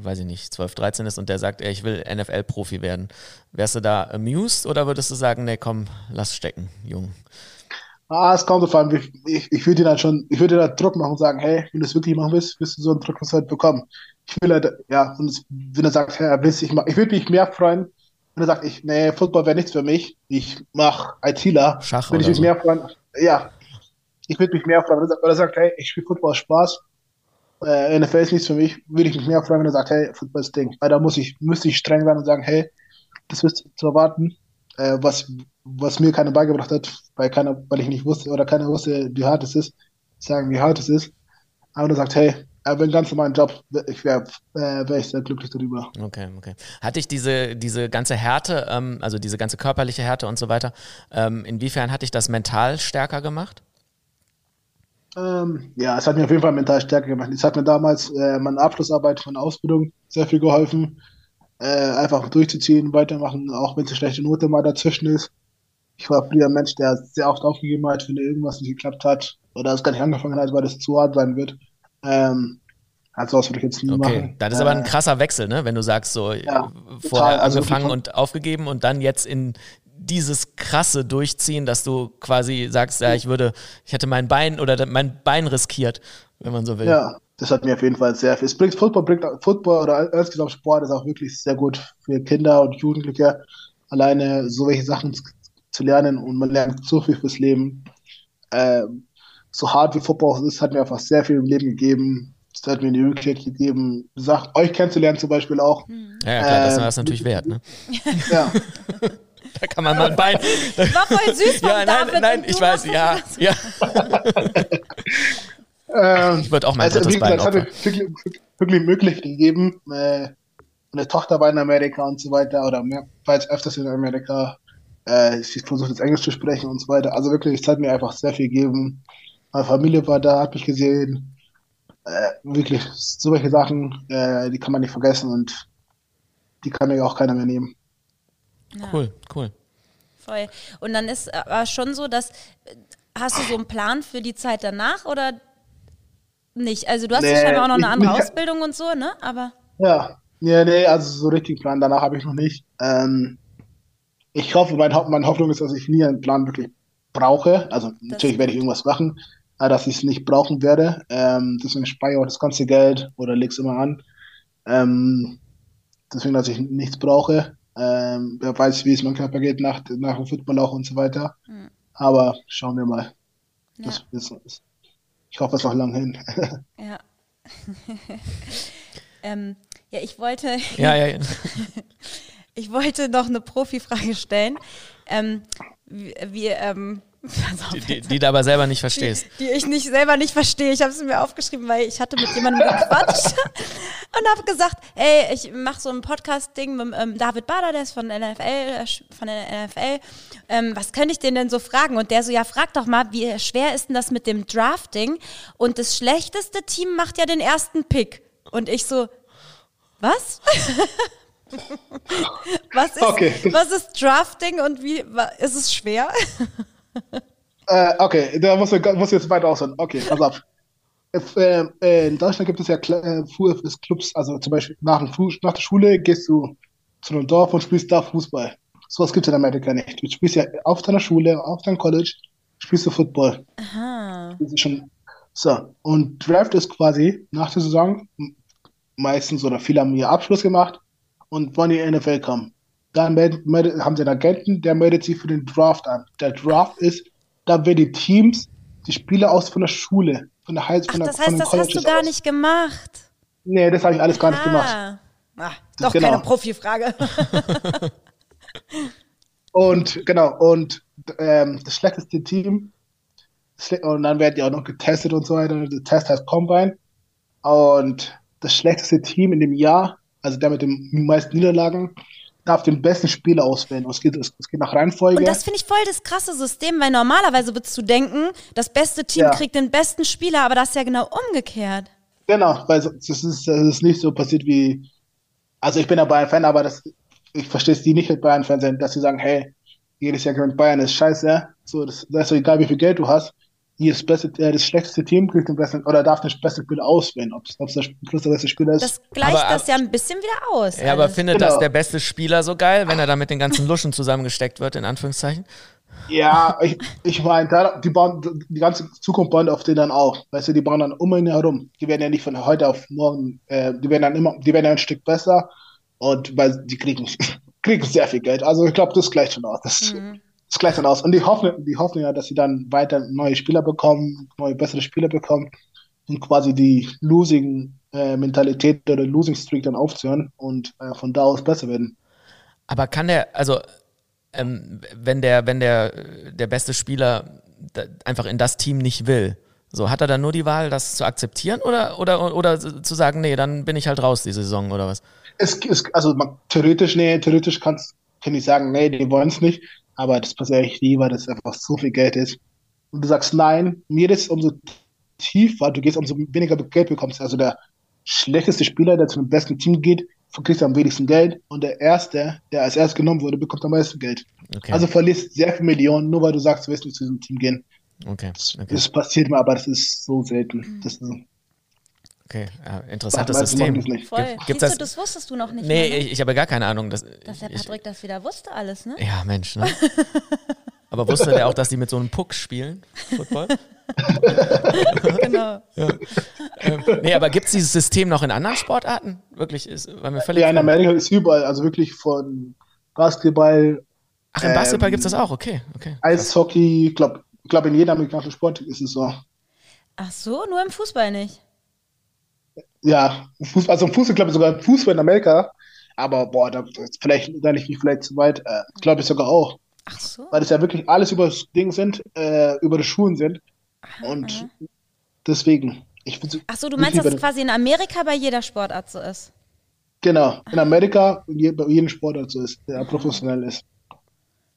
Speaker 1: weiß ich nicht, 12, 13 ist und der sagt, ey, ich will NFL-Profi werden, wärst du da amused oder würdest du sagen, nee, komm, lass stecken, Jung?
Speaker 4: Ah, es kommt an. Ich, ich, ich würde dir dann schon, ich würde dir da Druck machen und sagen, hey, wenn du es wirklich machen willst, wirst du so einen Druck halt bekommen. Ich will halt, ja, und es, wenn er sagt, hey, er will ich ich würde mich mehr freuen, er sagt, ich, nee, Football wäre nichts für mich, ich mach ITler,
Speaker 1: Schach
Speaker 4: würde ich mich
Speaker 1: so.
Speaker 4: mehr freuen, ja, ich würde mich mehr freuen, wenn er sagt, hey, ich spiele Football Spaß, äh, NFL ist nichts für mich, würde ich mich mehr freuen, wenn er sagt, hey, Football ist Ding. Weil da muss ich, müsste ich streng sein und sagen, hey, das wirst zu erwarten, äh, was, was mir keiner beigebracht hat, weil keiner, weil ich nicht wusste oder keiner wusste, wie hart es ist, sagen, wie hart es ist. Aber er sagt, hey, aber einen ganz normalen Job, ich wäre äh, wär ich sehr glücklich darüber.
Speaker 1: Okay, okay. Hatte ich diese, diese ganze Härte, ähm, also diese ganze körperliche Härte und so weiter, ähm, inwiefern hat dich das mental stärker gemacht?
Speaker 4: Ähm, ja, es hat mir auf jeden Fall mental stärker gemacht. Es hat mir damals äh, meine Abschlussarbeit von der Ausbildung sehr viel geholfen. Äh, einfach durchzuziehen, weitermachen, auch wenn es eine schlechte Note mal dazwischen ist. Ich war früher ein Mensch, der sehr oft aufgegeben hat, wenn irgendwas nicht geklappt hat oder es gar nicht angefangen hat, weil es zu hart sein wird. Ähm, also was würde ich jetzt nie
Speaker 1: okay.
Speaker 4: machen.
Speaker 1: Das ist aber ein äh, krasser Wechsel, ne? Wenn du sagst, so ja, vorher also angefangen und aufgegeben und dann jetzt in dieses krasse Durchziehen, dass du quasi sagst, ja, ich würde, ich hätte mein Bein oder mein Bein riskiert, wenn man so will.
Speaker 4: Ja, das hat mir auf jeden Fall sehr viel. Es bringt Football, bringt Football oder insgesamt Sport ist auch wirklich sehr gut für Kinder und Jugendliche, alleine so welche Sachen zu lernen und man lernt so viel fürs Leben. Ähm, so hart wie Football ist, hat mir einfach sehr viel im Leben gegeben. Es hat mir die Möglichkeit gegeben, sagt, euch kennenzulernen zum Beispiel auch.
Speaker 1: Ja, ja klar, das ähm, natürlich wert, ne? <laughs>
Speaker 4: Ja.
Speaker 1: da kann man mal ein Bein. <laughs>
Speaker 2: War voll süß von
Speaker 1: ja, nein,
Speaker 2: David
Speaker 1: nein, ich weiß, ja, ja.
Speaker 4: ähm,
Speaker 1: ich würde auch mein
Speaker 4: also,
Speaker 1: drittes Bein
Speaker 4: Es hat mir wirklich, wirklich möglich gegeben. Äh, meine Tochter war in Amerika und so weiter, oder mehr, war jetzt öfters in Amerika. Äh, ich versuche jetzt Englisch zu sprechen und so weiter. Also wirklich, es hat mir einfach sehr viel gegeben. Meine Familie war da, hat mich gesehen. Äh, wirklich, solche Sachen, äh, die kann man nicht vergessen und die kann mir auch keiner mehr nehmen.
Speaker 1: Ja. Cool, cool.
Speaker 2: Voll. Und dann ist aber schon so, dass hast du so einen Plan für die Zeit danach oder nicht? Also du hast nee, scheinbar auch noch eine andere nicht, Ausbildung und so, ne? Aber.
Speaker 4: Ja, ja, nee, also so richtig Plan danach habe ich noch nicht. Ähm, ich hoffe, mein, meine Hoffnung ist, dass ich nie einen Plan wirklich brauche. Also das natürlich werde ich irgendwas machen, dass ich es nicht brauchen werde. Ähm, deswegen spare ich auch das ganze Geld oder lege es immer an. Ähm, deswegen, dass ich nichts brauche. Ähm, wer weiß, wie es meinem Körper geht nach, nach dem Football auch und so weiter. Mhm. Aber schauen wir mal. Ja. Das, das, ich hoffe, es noch lang hin. <laughs>
Speaker 2: ja. <laughs> ähm, ja, ich wollte.
Speaker 1: Ja, ja, ja. <laughs>
Speaker 2: ich wollte noch eine Profifrage stellen. Ähm, wir, ähm,
Speaker 1: die, die, die, du aber selber nicht verstehst.
Speaker 2: Die, die ich nicht selber nicht verstehe. Ich habe es mir aufgeschrieben, weil ich hatte mit jemandem gequatscht <laughs> und habe gesagt, ey, ich mache so ein Podcast-Ding mit ähm, David Bader, der ist von NFL, äh, von der NFL. Ähm, was könnte ich den denn so fragen? Und der so, ja, frag doch mal, wie schwer ist denn das mit dem Drafting? Und das schlechteste Team macht ja den ersten Pick. Und ich so, was? <laughs> was, ist, okay. was ist Drafting und wie ist es schwer? <laughs>
Speaker 4: äh, okay, da muss, muss jetzt weiter ausholen. Okay, pass auf. Äh, äh, in Deutschland gibt es ja äh, Clubs, also zum Beispiel nach, nach, der Schule gehst du zu einem Dorf und spielst da Fußball. Sowas gibt es in Amerika nicht. Du spielst ja auf deiner Schule, auf deinem College, spielst du Football. Aha. Das ist schon, so, und Draft ist quasi nach der Saison, meistens oder viele haben ihr Abschluss gemacht und wollen in die NFL kommen. Dann meldet, meldet, haben sie einen Agenten, der meldet sich für den Draft an. Der Draft ist, da werden die Teams die Spieler aus von der Schule, von der High
Speaker 2: von, der, das heißt, das hast du gar aus. nicht gemacht.
Speaker 4: Nee, das habe ich alles gar nicht gemacht. Ah
Speaker 2: doch genau. keine Profifrage. <laughs>
Speaker 4: und genau, und ähm, das schlechteste Team, und dann werden die auch noch getestet und so weiter. Der Test heißt Combine. Und das schlechteste Team in dem Jahr, also der mit den meisten Niederlagen, darf den besten Spieler auswählen. Es geht, es, geht nach Reihenfolge.
Speaker 2: Und das finde ich voll das krasse System, weil normalerweise würdest du denken, das beste Team ja. kriegt den besten Spieler, aber das ist ja genau umgekehrt.
Speaker 4: Genau, weil das ist, ist nicht so passiert wie. Also ich bin ja Bayern-Fan, aber das, ich verstehe es die nicht mit Bayern-Fan sind, dass sie sagen, hey, jedes Jahr gewinnt Bayern ist scheiße. So, das, das ist so egal, wie viel Geld du hast hier das, beste, äh, das schlechteste Team kriegt den besten oder darf den besten Spieler auswählen, ob es der plus der beste Spieler ist.
Speaker 2: Das gleicht aber, das ja ein bisschen wieder aus.
Speaker 1: Ja, aber findet genau. das der beste Spieler so geil, wenn er da mit den ganzen Luschen zusammengesteckt wird, in Anführungszeichen?
Speaker 4: Ja, ich, ich meine, die bauen die ganze Zukunft bauen auf den dann auch. Weißt du, die bauen dann um ihn herum. Die werden ja nicht von heute auf morgen, äh, die werden dann immer, die werden ein Stück besser und weil die kriegen, <laughs> kriegen sehr viel Geld. Also ich glaube, das gleicht schon aus. Das, mhm es gleicht dann aus. Und die hoffen, die hoffen ja, dass sie dann weiter neue Spieler bekommen, neue bessere Spieler bekommen und quasi die losing äh, Mentalität oder Losing Streak dann aufzuhören und äh, von da aus besser werden.
Speaker 1: Aber kann der, also ähm, wenn der, wenn der, der beste Spieler einfach in das Team nicht will, So, hat er dann nur die Wahl, das zu akzeptieren oder, oder, oder zu sagen, nee, dann bin ich halt raus die Saison oder was?
Speaker 4: Es, es, also man, theoretisch, nee, theoretisch kannst, kann ich sagen, nee, die wollen es nicht, aber das passiert echt nie, weil das einfach so viel Geld ist. Und du sagst nein, mir ist umso tiefer, du gehst, umso weniger Geld bekommst. Also der schlechteste Spieler, der zu dem besten Team geht, kriegt am wenigsten Geld und der Erste, der als erst genommen wurde, bekommt am meisten Geld.
Speaker 1: Okay.
Speaker 4: Also verlierst sehr viele Millionen, nur weil du sagst, du willst nicht zu diesem Team gehen.
Speaker 1: okay.
Speaker 4: Das,
Speaker 1: Okay.
Speaker 4: das passiert mir, aber das ist so selten. Das ist,
Speaker 1: okay. Ja, interessantes
Speaker 4: machen
Speaker 1: System. Gibt- gibt's
Speaker 2: Siehst du,
Speaker 1: das-
Speaker 2: das wusstest du noch nicht.
Speaker 1: Nee,
Speaker 2: mal, ne?
Speaker 1: ich, ich habe gar keine Ahnung. Das,
Speaker 2: Dass der
Speaker 1: ich,
Speaker 2: Patrick das wieder wusste, alles, ne?
Speaker 1: ja, Mensch, ne? <laughs> Aber wusste der auch, dass die mit so einem Puck spielen? Football? <laughs>
Speaker 2: genau.
Speaker 1: ähm, nee, aber gibt es dieses System noch in anderen Sportarten? Wirklich, ist, weil mir völlig.
Speaker 4: Ja, in Amerika ist überall, also wirklich von Basketball,
Speaker 1: Ach, im Basketball
Speaker 4: ähm,
Speaker 1: gibt es das auch, okay. okay.
Speaker 4: Eishockey, ich glaube, glaub, in jedem amerikanischen Sport ist es so.
Speaker 2: Ach so, nur im Fußball nicht.
Speaker 4: Ja, Fußball, also im Fußball, glaube ich sogar Fußball in Amerika, aber boah, da, vielleicht, da nicht vielleicht zu weit, äh, glaube ich sogar auch.
Speaker 2: Ach so.
Speaker 4: Weil das ja wirklich alles über das Ding sind, äh, über die Schulen sind. Und deswegen, ich würde
Speaker 2: Ach so, du meinst, dass es quasi in Amerika bei jeder Sportart so ist?
Speaker 4: Genau, in Amerika, je- bei jedem Sportart so ist, der professionell ist.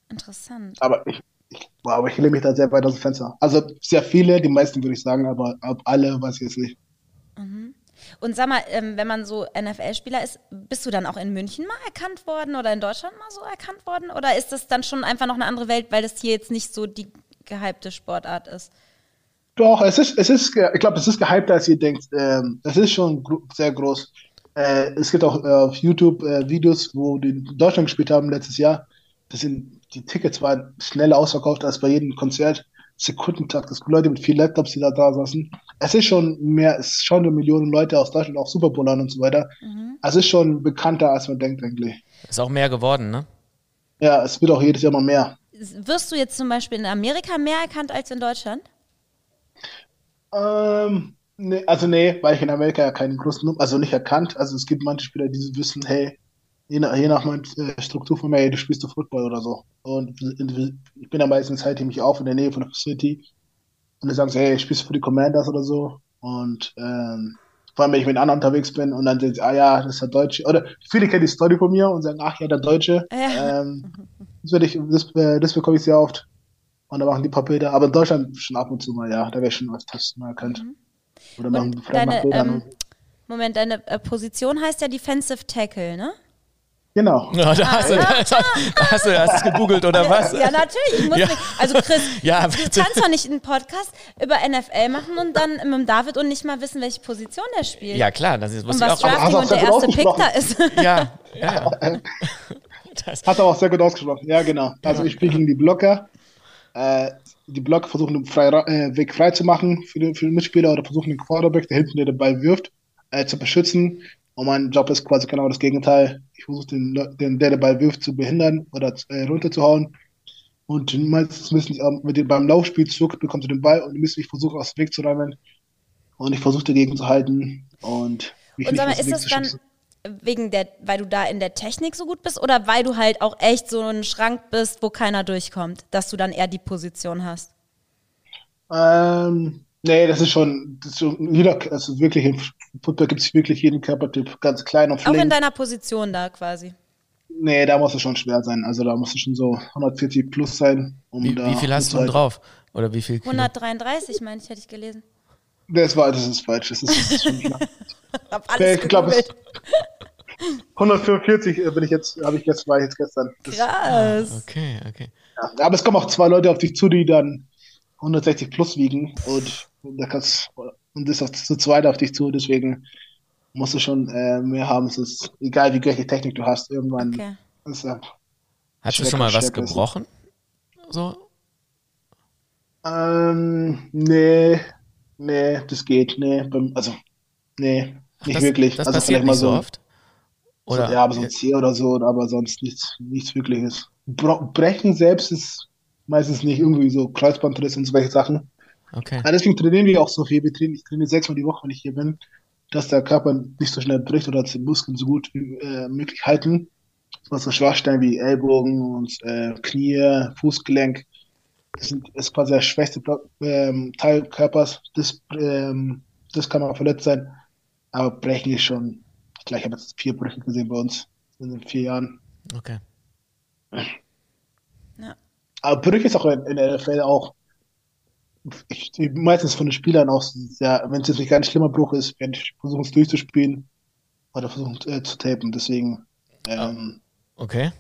Speaker 2: Interessant.
Speaker 4: Aber ich, ich, boah, aber ich lehne mich da sehr weit aus dem Fenster. Also sehr viele, die meisten würde ich sagen, aber ob alle weiß ich jetzt nicht.
Speaker 2: Und sag mal, ähm, wenn man so NFL-Spieler ist, bist du dann auch in München mal erkannt worden oder in Deutschland mal so erkannt worden? Oder ist das dann schon einfach noch eine andere Welt, weil das hier jetzt nicht so die gehypte Sportart ist?
Speaker 4: Doch, es ist, es ist, ich glaube, es ist gehypter, als ihr denkt. Ähm, es ist schon gro sehr groß. Äh, es gibt auch äh, auf YouTube äh, Videos, wo die in Deutschland gespielt haben letztes Jahr. Das sind, die Tickets waren schneller ausverkauft als bei jedem Konzert. Sekundentakt, es gibt Leute mit vier Laptops, die da da saßen. Es ist schon mehr, es schauen eine Millionen Leute aus Deutschland auch Super Bowl an und so weiter. Also es ist schon bekannter, als man denkt eigentlich.
Speaker 1: Ist auch mehr geworden, ne?
Speaker 4: Ja, es wird auch jedes Jahr mal mehr.
Speaker 2: Wirst du jetzt zum Beispiel in Amerika mehr erkannt als in Deutschland?
Speaker 4: Ähm, nee, also nee, weil ich in Amerika ja keinen großen, also nicht erkannt. Also es gibt manche Spieler, die wissen, hey, je nach, je nach meiner äh, Struktur von mir, hey, du spielst du Football oder so. Und ich bin ja meistens halt nämlich auch in der Nähe von der Facility. Und die sagen so, hey, spielst du für die Commanders oder so? Und ähm, vor allem, wenn ich mit anderen unterwegs bin und dann sagen sie, ah ja, das ist der Deutsche. Oder viele kennen die Story von mir und sagen, ach ja, der Deutsche.
Speaker 2: Ja.
Speaker 4: Ähm, das, werde ich, das, äh, das bekomme ich sehr oft. Und dann machen die paar Bilder. Aber in Deutschland schon ab und zu mal, ja. Da wäre ich schon öfters mal erkannt. Oder machen
Speaker 2: Mhm. Und
Speaker 4: vielleicht mal
Speaker 2: deine,
Speaker 4: Bilder.
Speaker 2: ähm, Moment, deine äh, Position heißt ja Defensive Tackle, ne?
Speaker 4: Genau. <laughs>
Speaker 1: Ja, da hast du, da hast du, hast du hast du es gegoogelt oder was?
Speaker 2: Ja, natürlich. Ich muss
Speaker 1: Ja.
Speaker 2: mich, also Chris, <laughs>
Speaker 1: Ja,
Speaker 2: du kannst doch nicht einen Podcast über NFL machen und dann mit dem David und nicht mal wissen, welche Position er spielt.
Speaker 1: Ja, klar, das ist,
Speaker 2: und
Speaker 1: wusste ich
Speaker 2: was
Speaker 1: auch.
Speaker 2: Drafting und der erste Pick da ist. <laughs>
Speaker 1: Ja, ja, ja. Das,
Speaker 4: Hat er auch sehr gut ausgesprochen. Ja, genau. Also ich spiele gegen die Blocker. Äh, die Blocker versuchen den frei, äh, Weg frei zu machen für den, für den Mitspieler oder versuchen den Quarterback, der hinten der den Ball wirft, äh, zu beschützen. Und mein Job ist quasi genau das Gegenteil. Ich versuche den, den, der den Ball wirft, zu behindern oder äh, runterzuhauen. Und meistens müssen ähm, mit dem, beim Laufspielzug bekommst du den Ball und die müssen mich versuchen, aus dem Weg zu räumen. Und ich versuche dagegen zu halten und mich
Speaker 2: Und sag mal, ist das dann wegen der, weil du da in der Technik so gut bist oder weil du halt auch echt so ein Schrank bist, wo keiner durchkommt, dass du dann eher die Position hast?
Speaker 4: Ähm, nee, das ist schon, das ist schon jeder, also wirklich im Football gibt es wirklich jeden Körpertyp, ganz klein und
Speaker 2: Auch in
Speaker 4: flink.
Speaker 2: deiner Position da quasi.
Speaker 4: Nee, da muss es schon schwer sein. Also da muss es schon so 140 plus sein, um
Speaker 1: wie,
Speaker 4: da
Speaker 1: wie viel hast du denn drauf? Oder wie viel Kilo?
Speaker 2: 133, meine ich, hätte ich gelesen.
Speaker 4: Das war, das ist falsch. Das ist, das ist schon klar. <laughs>
Speaker 2: Hab
Speaker 4: Nee,
Speaker 2: alles
Speaker 4: ich glaube, es
Speaker 2: gegoogelt. <laughs>
Speaker 4: 145 äh, bin ich jetzt, habe ich jetzt, war ich jetzt gestern. Das,
Speaker 2: Krass.
Speaker 1: Okay, okay.
Speaker 4: ja. Aber es kommen auch zwei Leute auf dich zu, die dann 160 plus wiegen und da kannst und das ist auch zu zweit auf dich zu, deswegen musst du schon äh, mehr haben. Es ist egal, wie welche Technik du hast, irgendwann
Speaker 2: Okay.
Speaker 4: ist ja
Speaker 1: Hast du schon mal was gebrochen? So?
Speaker 4: Ähm, nee, nee, das geht, nee, also, nee, nicht
Speaker 1: das,
Speaker 4: wirklich.
Speaker 1: Das
Speaker 4: also
Speaker 1: passiert
Speaker 4: vielleicht mal
Speaker 1: nicht so
Speaker 4: so,
Speaker 1: oft? Oder?
Speaker 4: so, ja, aber so ein Zeh oder so, aber sonst nichts, nichts wirkliches. Bro Brechen selbst ist meistens nicht irgendwie so Kreuzbandriss und so welche Sachen.
Speaker 1: Okay.
Speaker 4: Ja, deswegen trainieren wir auch so viel. Wir trainieren, ich trainiere sechsmal die Woche, wenn ich hier bin, dass der Körper nicht so schnell bricht oder dass die Muskeln so gut wie äh, möglich halten. Was so Schwachstellen wie Ellbogen und äh, Knie, Fußgelenk. das sind, ist quasi der schwächste ähm, Teil Körpers. Das, ähm, das kann mal verletzt sein. Aber brechen ist schon, ich glaube, ich habe jetzt vier Brüche gesehen bei uns in den vier Jahren.
Speaker 1: Okay.
Speaker 4: Aber Brüche ist auch in, in der NFL auch ich, meistens von den Spielern auch sehr, wenn es jetzt nicht ganz schlimmer Bruch ist, werden die versuchen es durchzuspielen oder versuchen äh, zu tapen. Deswegen, ähm,
Speaker 1: Okay.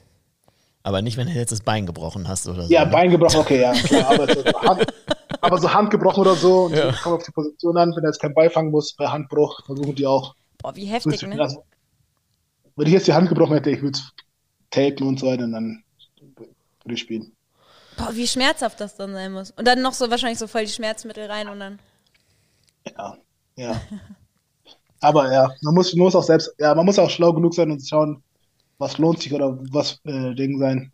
Speaker 1: Aber nicht, wenn du jetzt das Bein gebrochen hast oder so.
Speaker 4: ja,
Speaker 1: ne?
Speaker 4: Bein gebrochen, okay, ja, klar. Aber so, Hand, <laughs> aber so Hand gebrochen oder so, und
Speaker 1: Ja.
Speaker 4: kommt auf die Position an, wenn er jetzt keinen Ball fangen muss, bei Handbruch, versuchen die auch
Speaker 2: Boah, wie heftig, ne?
Speaker 4: Also, wenn ich jetzt die Hand gebrochen hätte, ich würde es tapen und so weiter und dann würde ich spielen.
Speaker 2: Boah, wie schmerzhaft das dann sein muss. Und dann noch so wahrscheinlich so voll die Schmerzmittel rein und dann.
Speaker 4: Ja, ja. Aber ja, man muss, man muss auch selbst, ja, man muss auch schlau genug sein und schauen, was lohnt sich oder was äh, Ding sein.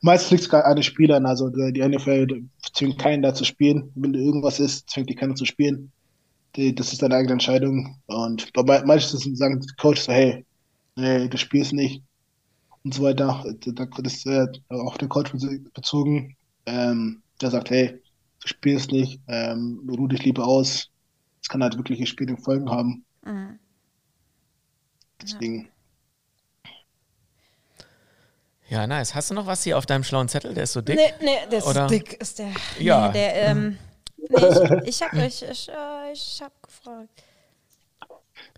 Speaker 4: Meistens liegt es gar an den Spielern, also die die NFL zwingt keinen da zu spielen. Wenn irgendwas ist, zwingt die keiner zu spielen. Die, das ist deine eigene Entscheidung. Und bei meistens sagen die Coaches so, hey, nee, du spielst nicht und so weiter. Da- Das äh, auf den Coach bezogen. Ähm, der sagt, hey, du spielst nicht, ähm, ruh dich lieber aus. Das kann halt wirkliche spätere Folgen haben.
Speaker 2: Mhm.
Speaker 4: Deswegen,
Speaker 1: Ja, nice. Hast du noch was hier auf deinem schlauen Zettel? Der ist so dick.
Speaker 2: Nee, nee, der ist
Speaker 1: Oder-
Speaker 2: dick, ist der.
Speaker 1: Ja.
Speaker 2: Nee, der, ähm, nee, ich, ich hab euch, ich, äh, ich hab gefragt.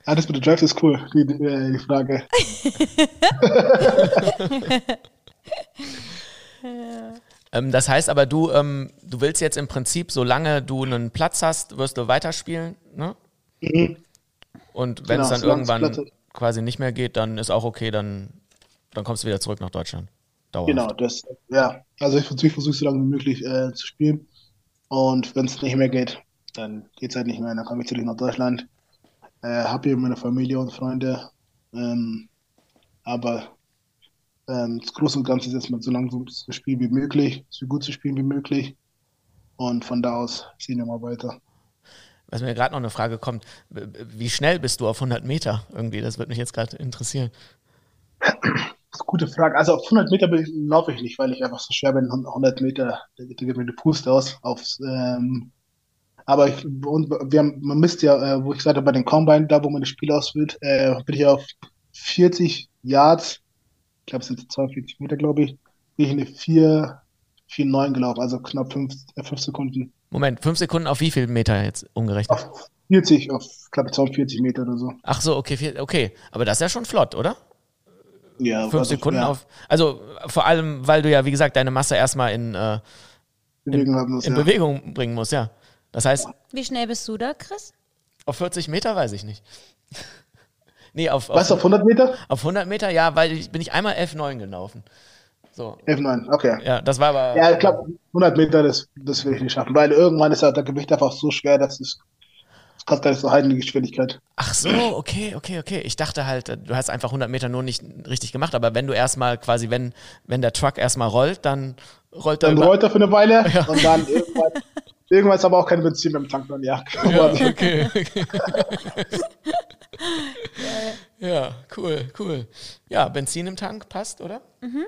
Speaker 4: Ah, das mit der Draft ist cool, die, die, äh, die Frage. <laughs>
Speaker 1: Ähm, das heißt aber, du, ähm, du willst jetzt im Prinzip, solange du einen Platz hast, wirst du weiterspielen, ne? Und wenn
Speaker 4: Genau,
Speaker 1: es dann
Speaker 4: solange es
Speaker 1: irgendwann quasi nicht mehr geht, dann ist auch okay, dann, dann kommst du wieder zurück nach Deutschland. Dauerhaft.
Speaker 4: Genau, das, ja. Also ich, ich versuche so lange wie möglich äh, zu spielen. Und wenn es nicht mehr geht, dann geht es halt nicht mehr. Dann komme ich zurück nach Deutschland. Äh, habe hier meine Familie und Freunde. Ähm, aber ähm, das Große und Ganze ist erstmal so lange so zu spielen wie möglich, so gut zu spielen wie möglich. Und von da aus sehen wir mal weiter.
Speaker 1: Was mir gerade noch eine Frage kommt, wie schnell bist du auf 100 Meter irgendwie? Das würde mich jetzt gerade interessieren.
Speaker 4: Das ist eine gute Frage. Also auf 100 Meter laufe ich nicht, weil ich einfach so schwer bin. 100 Meter, da da geht mir die Puste aus. Aufs, ähm, aber ich, und wir haben, man misst ja, äh, wo ich gesagt habe, bei den Combine, da wo man das Spiel auswählt, äh, bin ich auf 40 Yards, ich glaube es sind 42 Meter, glaube ich, bin ich eine 4, 4, 9 gelaufen, also knapp 5, äh, 5 Sekunden.
Speaker 1: Moment, fünf Sekunden auf wie viel Meter jetzt umgerechnet?
Speaker 4: Auf 40, auf knapp 42 Meter oder so.
Speaker 1: Ach so, okay, okay. Aber das ist ja schon flott, oder?
Speaker 4: Ja,
Speaker 1: Fünf
Speaker 4: also,
Speaker 1: Sekunden
Speaker 4: ja,
Speaker 1: auf. Also vor allem, weil du ja, wie gesagt, deine Masse erstmal in, äh,
Speaker 4: Bewegung haben muss,
Speaker 1: in
Speaker 4: ja.
Speaker 1: Bewegung bringen musst, ja. Das heißt,
Speaker 2: Wie schnell bist du da, Chris?
Speaker 1: auf 40 Meter weiß ich nicht. <laughs> nee, auf,
Speaker 4: Was,
Speaker 1: auf,
Speaker 4: auf 100 Meter?
Speaker 1: auf 100 Meter, ja, weil ich bin ich einmal F9 gelaufen. So,
Speaker 4: F9, okay.
Speaker 1: ja, das war aber.
Speaker 4: Ja, ich glaube, 100 Meter, das, das will ich nicht schaffen, weil irgendwann ist halt der Gewicht einfach so schwer, dass es das kannst gar nicht so halten, die Geschwindigkeit.
Speaker 1: Ach so, okay, okay, okay. Ich dachte halt, äh, du hast einfach 100 Meter nur nicht richtig gemacht, aber wenn du erstmal quasi, wenn, wenn der Truck erstmal rollt, dann rollt er
Speaker 4: Dann
Speaker 1: über.
Speaker 4: rollt er für eine Weile <laughs> und dann irgendwann, irgendwann ist aber auch kein Benzin beim Tank dann, ja.
Speaker 1: Ja, <laughs> okay, okay. <laughs> <laughs> ja, cool, cool. Ja, Benzin im Tank passt, oder? Mhm.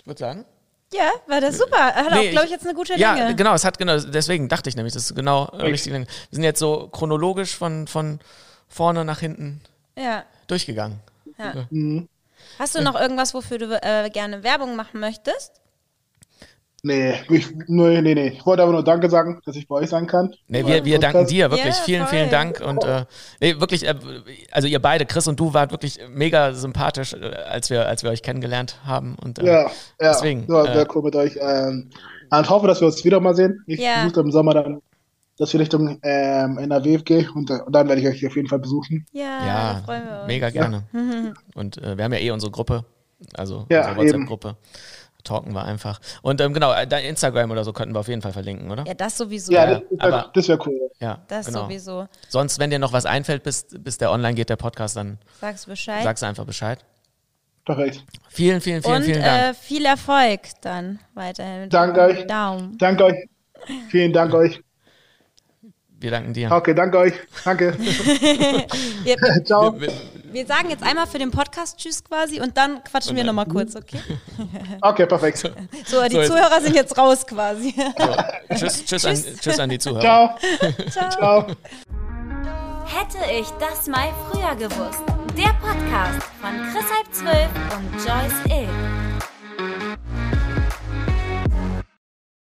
Speaker 1: Ich würde sagen.
Speaker 2: Ja, war das super. Hat auch,
Speaker 1: Nee,
Speaker 2: glaube ich, jetzt eine gute
Speaker 1: Ja,
Speaker 2: Länge.
Speaker 1: genau, es hat genau, deswegen dachte ich nämlich, das ist genau äh, richtig. lang. Wir sind jetzt so chronologisch von, von vorne nach hinten
Speaker 2: Ja.
Speaker 1: durchgegangen.
Speaker 2: Hast du noch irgendwas, wofür du äh, gerne Werbung machen möchtest?
Speaker 4: Nee, ich, nee, nee, nee. Ich wollte aber nur Danke sagen, dass ich bei euch sein kann.
Speaker 1: Nee, wir, wir danken dir, wirklich.
Speaker 2: Ja,
Speaker 1: vielen,
Speaker 2: voll.
Speaker 1: vielen Dank. Und äh, nee, wirklich, äh, also ihr beide, Chris und du, wart wirklich mega sympathisch, äh, als wir, als wir euch kennengelernt haben. Und, äh,
Speaker 4: Ja, ja.
Speaker 1: Deswegen,
Speaker 4: Ja,
Speaker 1: äh,
Speaker 4: sehr cool mit euch. Ähm, und hoffe, dass wir uns wieder mal sehen. Ich
Speaker 2: Ja.
Speaker 4: versuche im Sommer dann, dass wir Richtung ähm, NRW gehen und, äh, und dann werde ich euch auf jeden Fall besuchen.
Speaker 2: Ja,
Speaker 1: Ja,
Speaker 2: freuen wir uns.
Speaker 1: mega gerne. <laughs> Und äh, wir haben ja eh unsere Gruppe, also
Speaker 4: Ja,
Speaker 1: unsere WhatsApp-Gruppe. Talken wir einfach. Und ähm, genau, äh, dein Instagram oder so könnten wir auf jeden Fall verlinken, oder?
Speaker 2: Ja, das sowieso.
Speaker 4: Ja,
Speaker 1: Ja,
Speaker 4: das,
Speaker 1: aber-
Speaker 4: wäre das wär cool.
Speaker 1: Ja,
Speaker 2: das
Speaker 1: genau.
Speaker 2: sowieso.
Speaker 1: Sonst, wenn dir noch was einfällt, bis, bis der online geht, der Podcast, dann
Speaker 2: Sagst Bescheid.
Speaker 1: sagst du einfach Bescheid.
Speaker 4: Perfekt.
Speaker 1: Vielen, vielen, vielen,
Speaker 2: Und
Speaker 1: vielen Dank.
Speaker 2: äh, viel Erfolg dann weiterhin.
Speaker 4: Danke euch.
Speaker 2: Daumen.
Speaker 4: Danke euch. Vielen Dank euch.
Speaker 1: wir danken dir.
Speaker 4: Okay, danke euch. Danke. <laughs> <laughs> Ciao.
Speaker 1: Wir,
Speaker 2: wir sagen jetzt einmal für den Podcast Tschüss quasi und dann quatschen
Speaker 1: Und
Speaker 2: wir nochmal kurz, okay? <laughs>
Speaker 4: Okay, perfekt.
Speaker 2: So, die
Speaker 1: So,
Speaker 2: Zuhörer sind jetzt raus quasi.
Speaker 1: So, tschüss, tschüss, An, tschüss an die Zuhörer.
Speaker 4: Ciao. Ciao.
Speaker 3: Hätte ich das mal früher gewusst. Der Podcast von Chris Halb Zwölf und Joyce Ill.